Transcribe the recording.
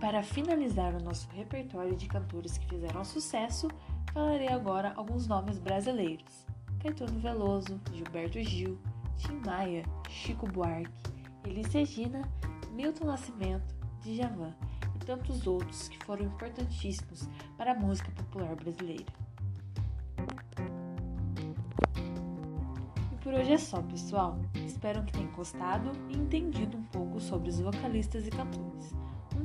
para finalizar o nosso repertório de cantores que fizeram sucesso, falarei agora alguns nomes brasileiros: Caetano Veloso, Gilberto Gil, Tim Maia, Chico Buarque, Elis Regina, Milton Nascimento, Djavan e tantos outros que foram importantíssimos para a música popular brasileira. E por hoje é só, pessoal. Espero que tenham gostado e entendido um pouco sobre os vocalistas e cantores.